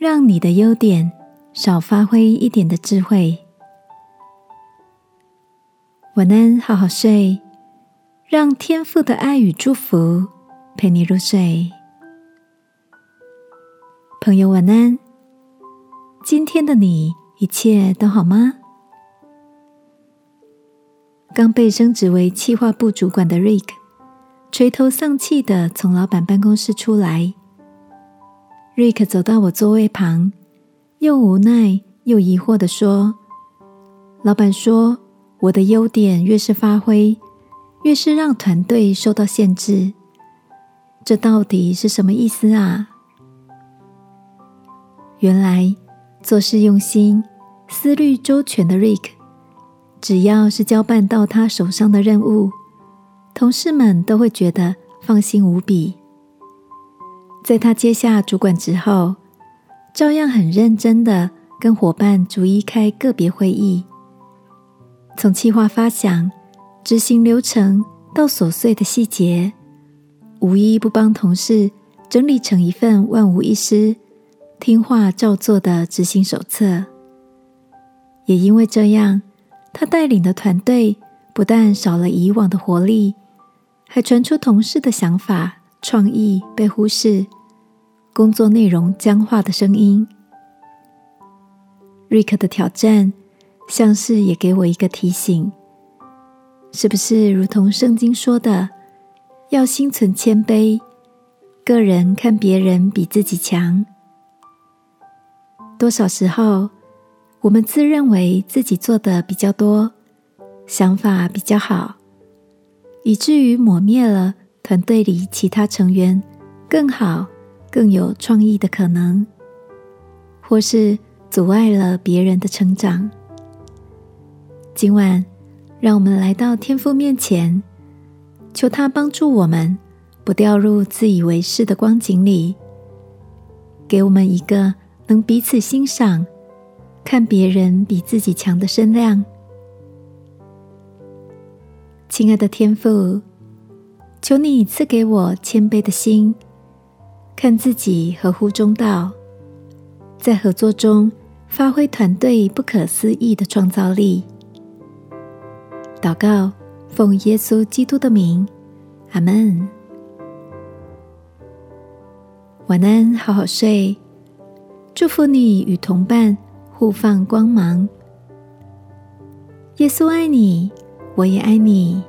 让你的优点少发挥一点的智慧。晚安，好好睡，让天父的爱与祝福陪你入睡。朋友，晚安。今天的你一切都好吗？刚被升职为企划部主管的 Rick，垂头丧气的从老板办公室出来。瑞克走到我座位旁，又无奈又疑惑的说：“老板说，我的优点越是发挥，越是让团队受到限制。这到底是什么意思啊？”原来，做事用心、思虑周全的瑞克，只要是交办到他手上的任务，同事们都会觉得放心无比。在他接下主管之后，照样很认真的跟伙伴逐一开个别会议，从计划发想、执行流程到琐碎的细节，无一不帮同事整理成一份万无一失、听话照做的执行手册。也因为这样，他带领的团队不但少了以往的活力，还传出同事的想法。创意被忽视，工作内容僵化的声音。瑞克的挑战，像是也给我一个提醒：是不是如同圣经说的，要心存谦卑，个人看别人比自己强？多少时候，我们自认为自己做的比较多，想法比较好，以至于抹灭了。团队里其他成员更好、更有创意的可能，或是阻碍了别人的成长。今晚，让我们来到天父面前，求他帮助我们，不掉入自以为是的光景里，给我们一个能彼此欣赏、看别人比自己强的身量。亲爱的天父。求你赐给我谦卑的心，看自己合乎中道，在合作中发挥团队不可思议的创造力。祷告，奉耶稣基督的名，阿门。晚安，好好睡。祝福你与同伴互放光芒。耶稣爱你，我也爱你。